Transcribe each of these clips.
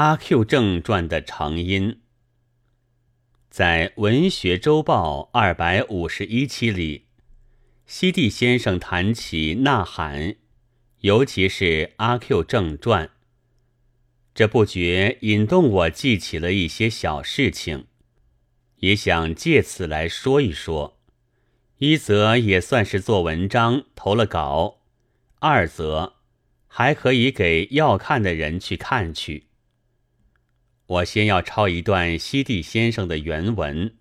阿 Q 正传的成因，在《文学周报》二百五十一期里，西地先生谈起《呐喊》，尤其是阿 Q 正传，这不觉引动我记起了一些小事情，也想借此来说一说。一则也算是做文章投了稿，二则。还可以给要看的人去看去。我先要抄一段西地先生的原文。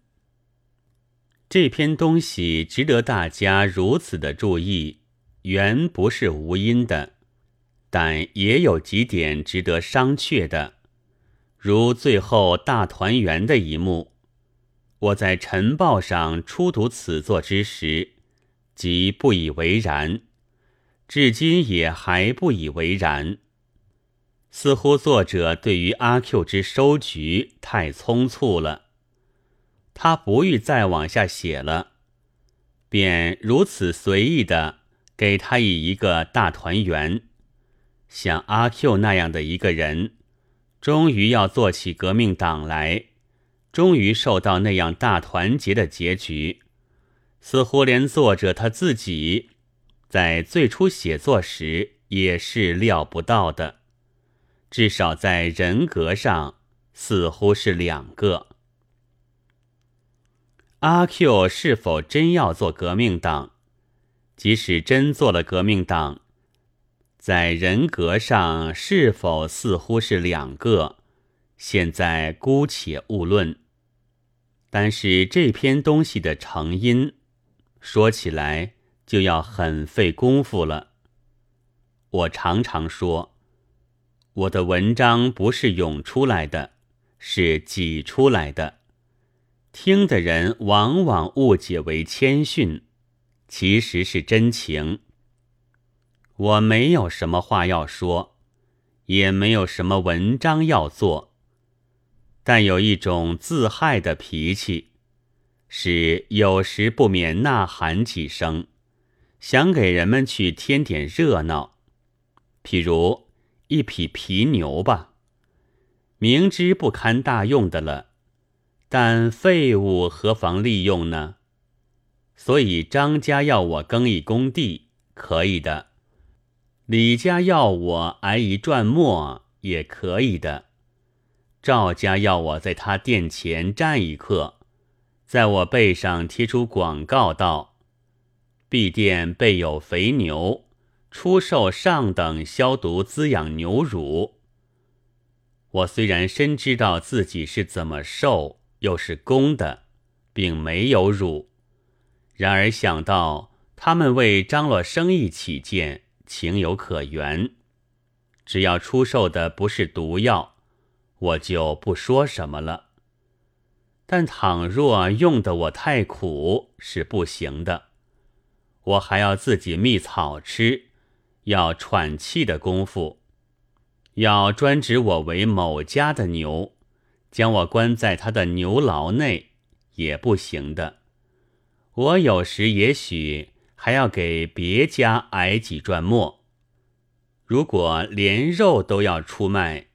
这篇东西值得大家如此的注意，原不是无因的，但也有几点值得商榷的，如最后大团圆的一幕。我在晨报上初读此作之时，即不以为然。至今也还不以为然，似乎作者对于阿 Q 之收局太匆促了，他不欲再往下写了，便如此随意的给他以一个大团圆。像阿 Q 那样的一个人，终于要做起革命党来，终于受到那样大团结的结局，似乎连作者他自己。在最初写作时也是料不到的，至少在人格上似乎是两个。阿 Q 是否真要做革命党？即使真做了革命党，在人格上是否似乎是两个？现在姑且勿论。但是这篇东西的成因，说起来。就要很费功夫了。我常常说，我的文章不是涌出来的，是挤出来的。听的人往往误解为谦逊，其实是真情。我没有什么话要说，也没有什么文章要做，但有一种自害的脾气，是有时不免呐喊几声。想给人们去添点热闹，譬如一匹皮牛吧，明知不堪大用的了，但废物何妨利用呢？所以张家要我耕一工地，可以的；李家要我挨一转磨，也可以的；赵家要我在他店前站一刻，在我背上贴出广告道。敝店备有肥牛，出售上等消毒滋养牛乳。我虽然深知道自己是怎么受，又是公的，并没有乳，然而想到他们为张罗生意起见，情有可原。只要出售的不是毒药，我就不说什么了。但倘若用的我太苦，是不行的。我还要自己觅草吃，要喘气的功夫，要专指我为某家的牛，将我关在他的牛牢内也不行的。我有时也许还要给别家挨几转磨。如果连肉都要出卖，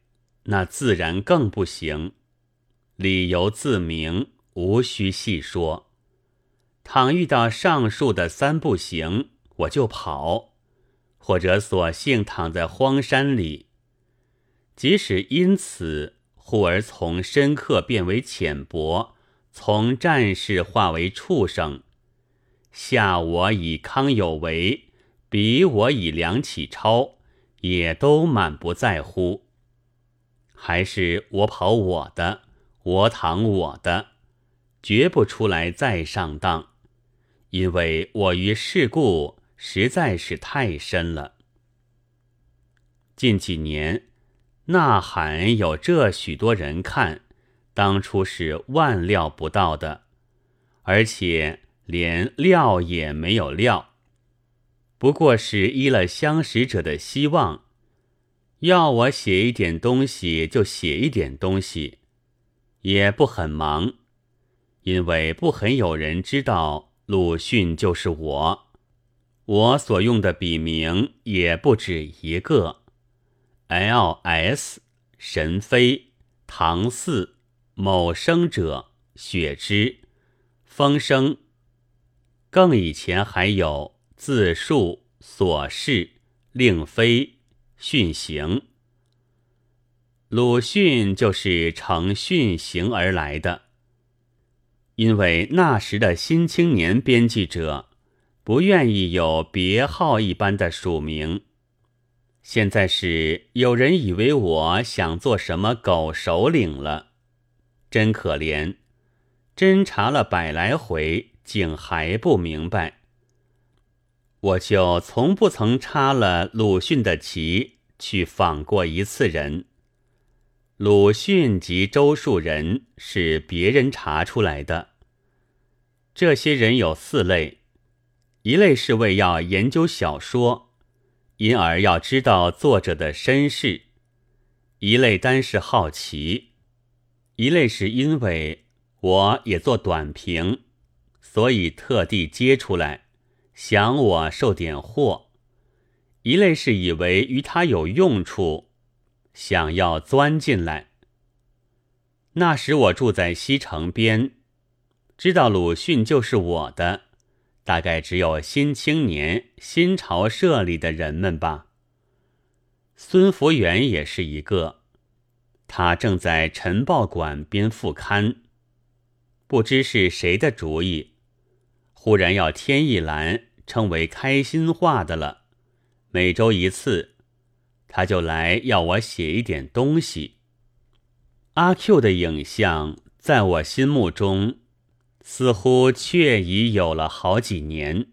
那自然更不行。理由自明，无需细说。倘遇到上述的三不行，我就跑，或者索性躺在荒山里。即使因此，忽而从深刻变为浅薄，从战士化为畜生，下我以康有为，比我以梁启超，也都满不在乎。还是我跑我的，我躺我的，绝不出来再上当。因为我于世故实在是太深了。近几年，《呐喊》有这许多人看，当初是万料不到的，而且连料也没有料。不过是依了相识者的希望，要我写一点东西就写一点东西，也不很忙，因为不很有人知道。鲁迅就是我，我所用的笔名也不止一个，L.S. 神飞、唐四、某生者、雪之、风声。更以前还有自述、所事、令飞、训行。鲁迅就是乘训行而来的，因为那时的新青年编辑者不愿意有别号一般的署名。现在是有人以为我想做什么狗首领了，真可怜，侦查了百来回。竟还不明白，我就从不曾插了鲁迅的旗去访过一次人。鲁迅及周树人是别人查出来的。这些人有四类：一类是为要研究小说，因而要知道作者的身世；一类单是好奇；一类是因为我也做短评。所以特地接出来，想我受点货。一类是以为与他有用处，想要钻进来。那时我住在西城边，知道鲁迅就是我的，大概只有新青年、新潮社里的人们吧。孙福元也是一个，他正在晨报馆编副刊，不知是谁的主意。忽然要添一栏，称为开心话的了。每周一次，他就来要我写一点东西。阿 Q 的影像在我心目中似乎确已有了好几年，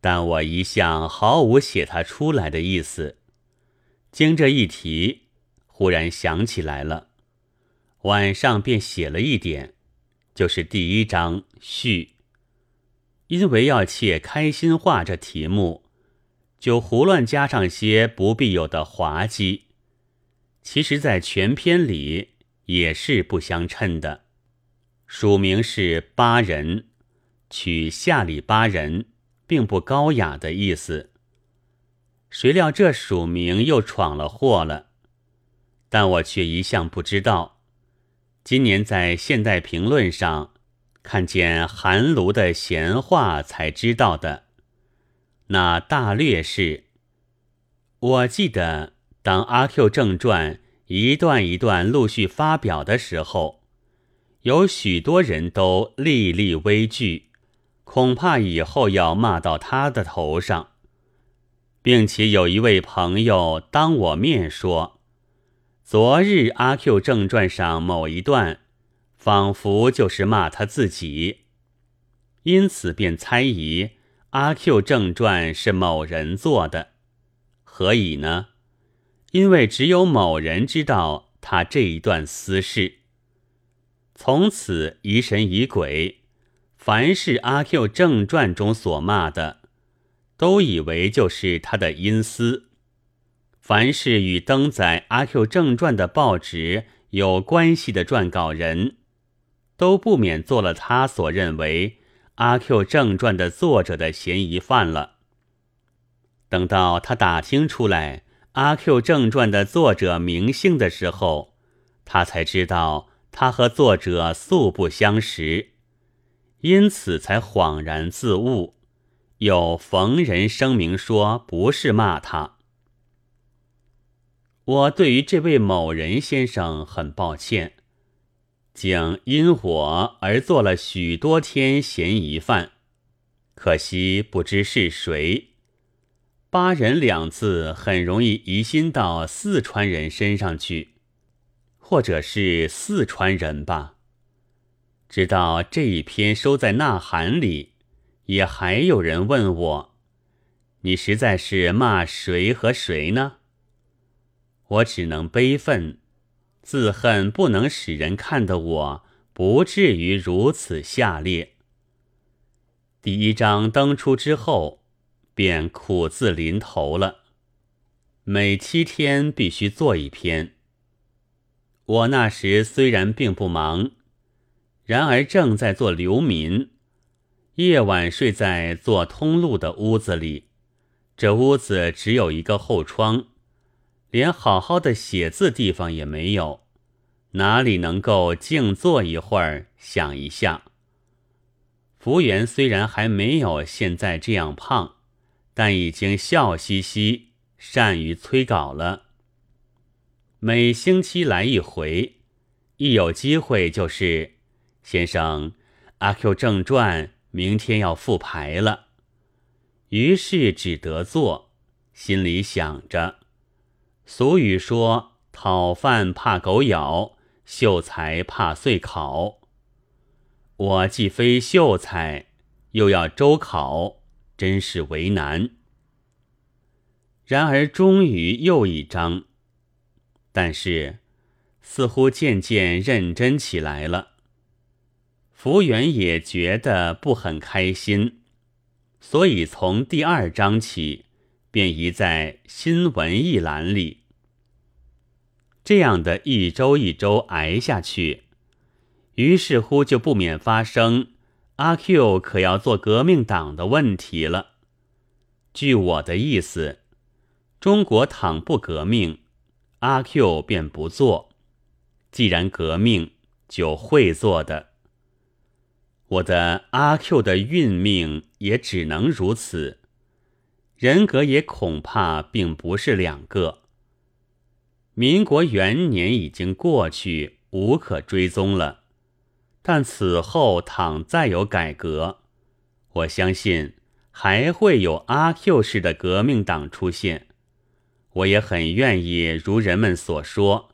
但我一向毫无写他出来的意思。经这一提，忽然想起来了，晚上便写了一点，就是第一章序。因为要切开心话这题目，就胡乱加上些不必有的滑稽。其实，在全篇里也是不相称的。署名是八人，取下里巴人，并不高雅的意思。谁料这署名又闯了祸了，但我却一向不知道。今年在《现代评论》上。看见韩卢的闲话才知道的，那大略是：我记得当《阿 Q 正传》一段一段陆续发表的时候，有许多人都历历危惧，恐怕以后要骂到他的头上，并且有一位朋友当我面说：“昨日《阿 Q 正传》上某一段。”仿佛就是骂他自己，因此便猜疑《阿 Q 正传》是某人做的。何以呢？因为只有某人知道他这一段私事。从此疑神疑鬼，凡是《阿 Q 正传》中所骂的，都以为就是他的阴私。凡是与登载《阿 Q 正传》的报纸有关系的撰稿人。都不免做了他所认为《阿 Q 正传》的作者的嫌疑犯了。等到他打听出来《阿 Q 正传》的作者名姓的时候，他才知道他和作者素不相识，因此才恍然自悟，有逢人声明说不是骂他。我对于这位某人先生很抱歉。竟因我而做了许多天嫌疑犯，可惜不知是谁。八人两字很容易疑心到四川人身上去，或者是四川人吧。直到这一篇收在《呐喊》里，也还有人问我：“你实在是骂谁和谁呢？”我只能悲愤。自恨不能使人看得我不至于如此下劣。第一章登出之后，便苦字临头了。每七天必须做一篇。我那时虽然并不忙，然而正在做流民，夜晚睡在做通路的屋子里。这屋子只有一个后窗。连好好的写字地方也没有，哪里能够静坐一会儿想一下？福源虽然还没有现在这样胖，但已经笑嘻嘻，善于催稿了。每星期来一回，一有机会就是先生，《阿 Q 正传》明天要复排了，于是只得做，心里想着。俗语说：“讨饭怕狗咬，秀才怕碎考。”我既非秀才，又要周考，真是为难。然而终于又一章，但是似乎渐渐认真起来了。福原也觉得不很开心，所以从第二章起，便移在新闻一栏里。这样的一周一周挨下去。于是乎，就不免发生阿 Q 可要做革命党的问题了。据我的意思，中国倘不革命，阿 Q 便不做；既然革命，就会做的。我的阿 Q 的运命也只能如此，人格也恐怕并不是两个。民国元年已经过去，无可追踪了。但此后倘再有改革，我相信还会有阿 Q 式的革命党出现。我也很愿意如人们所说，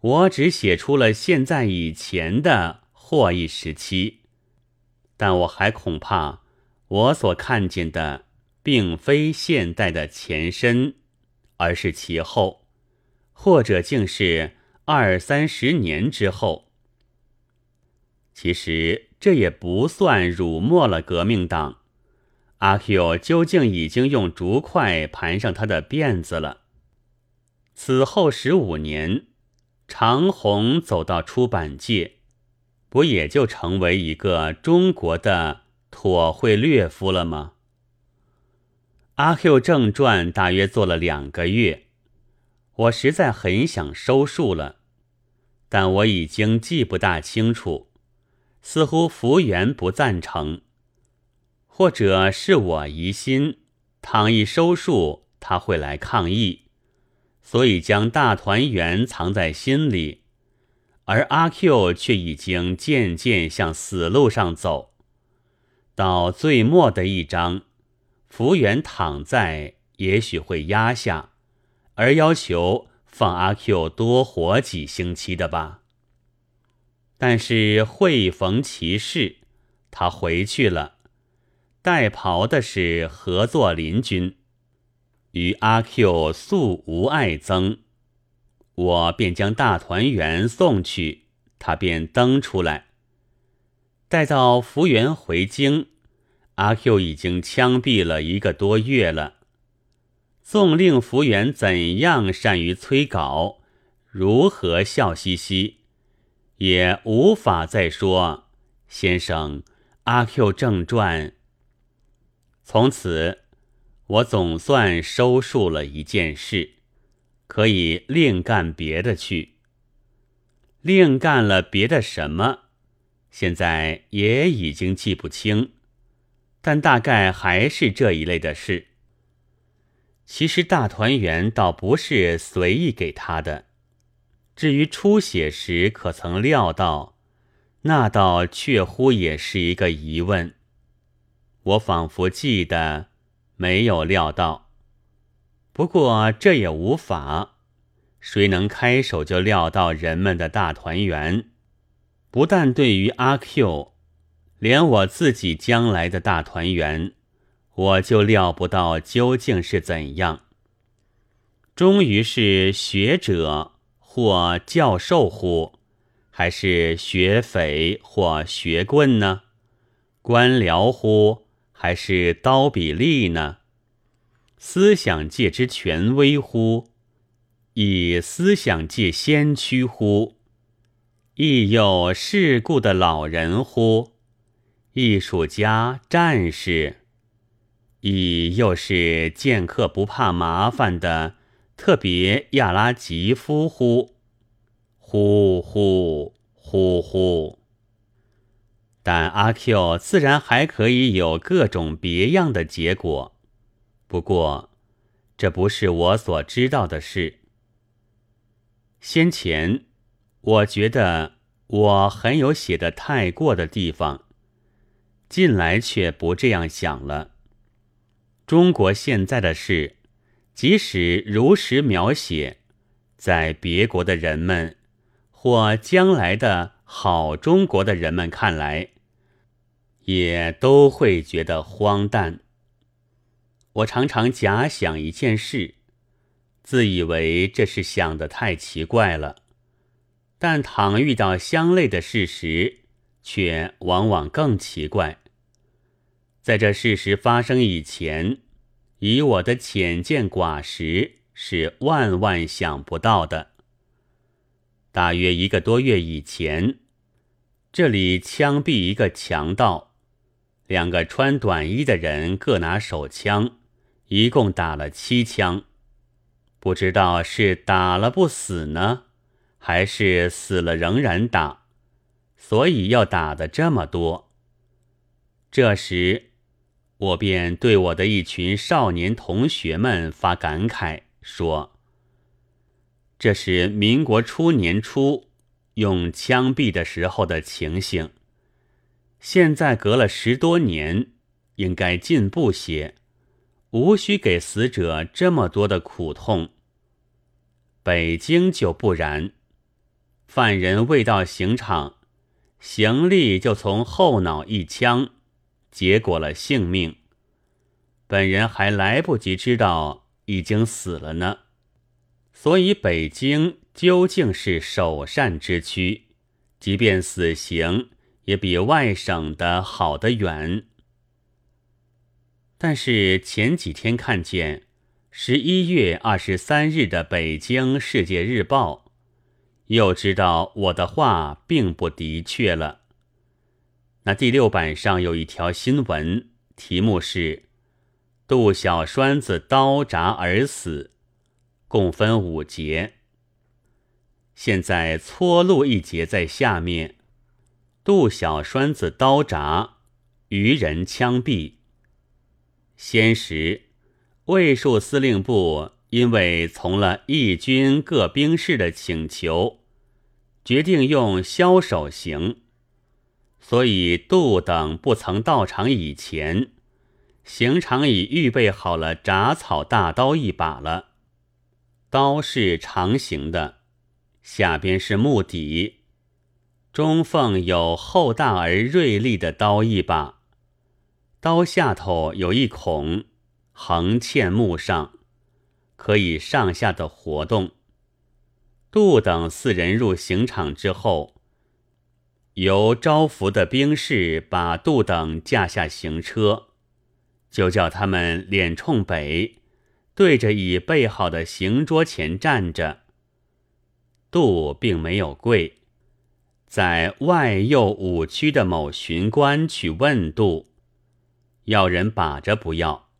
我只写出了现在以前的获益时期，但我还恐怕我所看见的并非现代的前身，而是其后，或者竟是二三十年之后。其实这也不算辱没了革命党。阿 Q 究竟已经用竹筷盘上他的辫子了。此后十五年，长虹走到出版界，不也就成为一个中国的妥惠略夫了吗？阿 Q 正传大约做了两个月，我实在很想收束了，但我已经记不大清楚。似乎福源不赞成，或者是我疑心，倘一收束，他会来抗议，所以将大团圆藏在心里，而阿 Q 却已经渐渐向死路上走。到最末的一章，福原躺在，也许会压下，而要求放阿 Q 多活几星期的吧。但是会逢其事，他回去了。带袍的是合作邻军，与阿 Q 素无爱憎，我便将大团圆送去，他便登出来。待到福源回京，阿 Q 已经枪毙了一个多月了。纵令福源怎样善于催稿，如何笑嘻嘻。也无法再说，先生，《阿 Q 正传》。从此，我总算收束了一件事，可以另干别的去。另干了别的什么，现在也已经记不清，但大概还是这一类的事。其实大团圆倒不是随意给他的。至于出血时可曾料到，那倒确乎也是一个疑问。我仿佛记得没有料到，不过这也无法。谁能开手就料到人们的大团圆？不但对于阿 Q，连我自己将来的大团圆，我就料不到究竟是怎样。终于是学者。或教授乎，还是学匪或学棍呢？官僚乎，还是刀比利呢？思想界之权威乎？以思想界先驱乎？亦有世故的老人乎？艺术家、战士，亦又是见客不怕麻烦的特别亚拉吉夫乎？呼呼呼呼！但阿 Q 自然还可以有各种别样的结果，不过这不是我所知道的事。先前我觉得我很有写的太过的地方，近来却不这样想了。中国现在的事，即使如实描写，在别国的人们或将来的好中国的人们看来，也都会觉得荒诞。我常常假想一件事。自以为这是想的太奇怪了，但倘遇到相类的事实，却往往更奇怪。在这事实发生以前，以我的浅见寡识，是万万想不到的。大约一个多月以前，这里枪毙一个强盗，两个穿短衣的人各拿手枪，一共打了七枪。不知道是打了不死呢，还是死了仍然打，所以要打的这么多。这时，我便对我的一群少年同学们发感慨说：“这是民国初年初用枪毙的时候的情形，现在隔了十多年，应该进步些，无需给死者这么多的苦痛。”北京就不然，犯人未到刑场，刑吏就从后脑一枪，结果了性命。本人还来不及知道已经死了呢。所以北京究竟是首善之区，即便死刑也比外省的好得远。但是前几天看见。十一月二十三日的《北京世界日报》，又知道我的话并不的确了。那第六版上有一条新闻，题目是“杜小栓子刀铡而死”，共分五节。现在撮录一节在下面：“杜小栓子刀铡，渔人枪毙。”先时。卫戍司令部因为从了义军各兵士的请求，决定用枭首刑，所以杜等不曾到场以前，刑场已预备好了铡草大刀一把了。刀是长形的，下边是木底，中缝有厚大而锐利的刀一把，刀下头有一孔。横嵌木上，可以上下的活动。杜等四人入刑场之后，由招服的兵士把杜等架下行车，就叫他们脸冲北，对着已备好的刑桌前站着。杜并没有跪，在外右五区的某巡官去问杜，要人把着不要。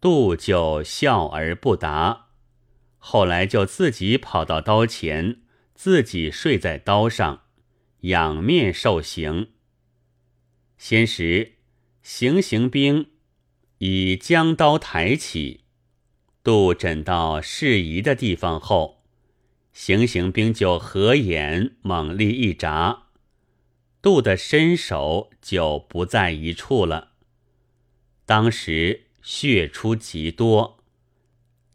杜就笑而不答，后来就自己跑到刀前，自己睡在刀上，仰面受刑。先时行刑兵已将刀抬起，杜枕到适宜的地方后，行刑兵就合眼猛力一扎，杜的身手就不在一处了。当时。血出极多，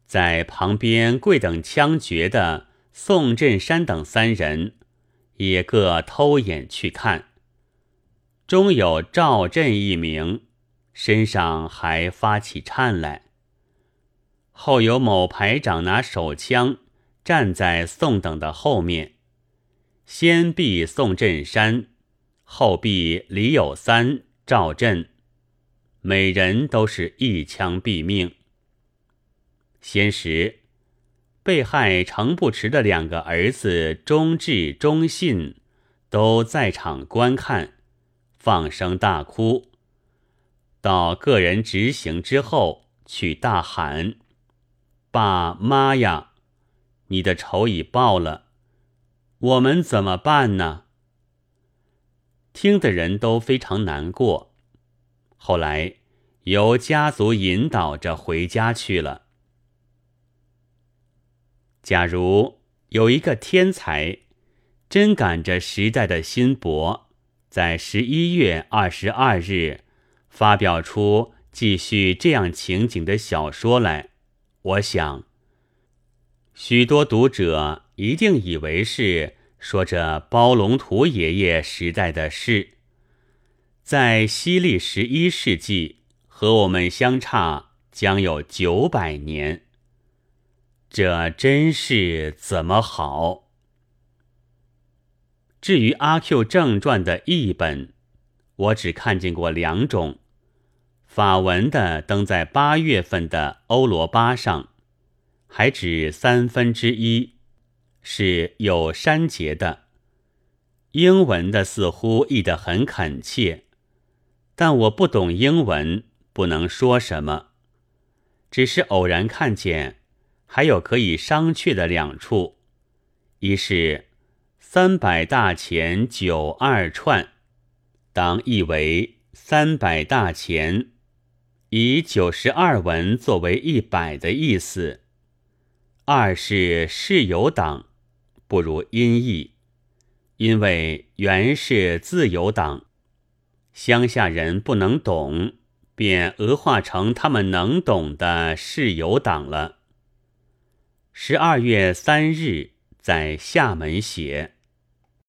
在旁边跪等枪决的宋振山等三人，也各偷眼去看。中有赵振一名，身上还发起颤来。后有某排长拿手枪站在宋等的后面，先毙宋振山，后毙李有三、赵振。每人都是一枪毙命。先时，被害程不迟的两个儿子钟志、钟信都在场观看，放声大哭。到个人执行之后，去大喊：“爸妈呀，你的仇已报了，我们怎么办呢？”听的人都非常难过。后来由家族引导着回家去了。假如有一个天才，真赶着时代的新博，在十一月二十二日发表出继续这样情景的小说来，我想，许多读者一定以为是说着包龙图爷爷时代的事，在西历十一世纪和我们相差将有九百年。这真是怎么好？至于《阿 Q 正传》的译本，我只看见过两种：法文的登在八月份的欧罗巴上，还只三分之一，是有删节的；英文的似乎译得很恳切，但我不懂英文，不能说什么，只是偶然看见。还有可以商榷的两处，一是三百大钱九二串，当译为三百大钱，以九十二文作为一百的意思；二是世有党，不如音译，因为原是自由党，乡下人不能懂，便讹化成他们能懂的世有党了。十二月三日，在厦门写。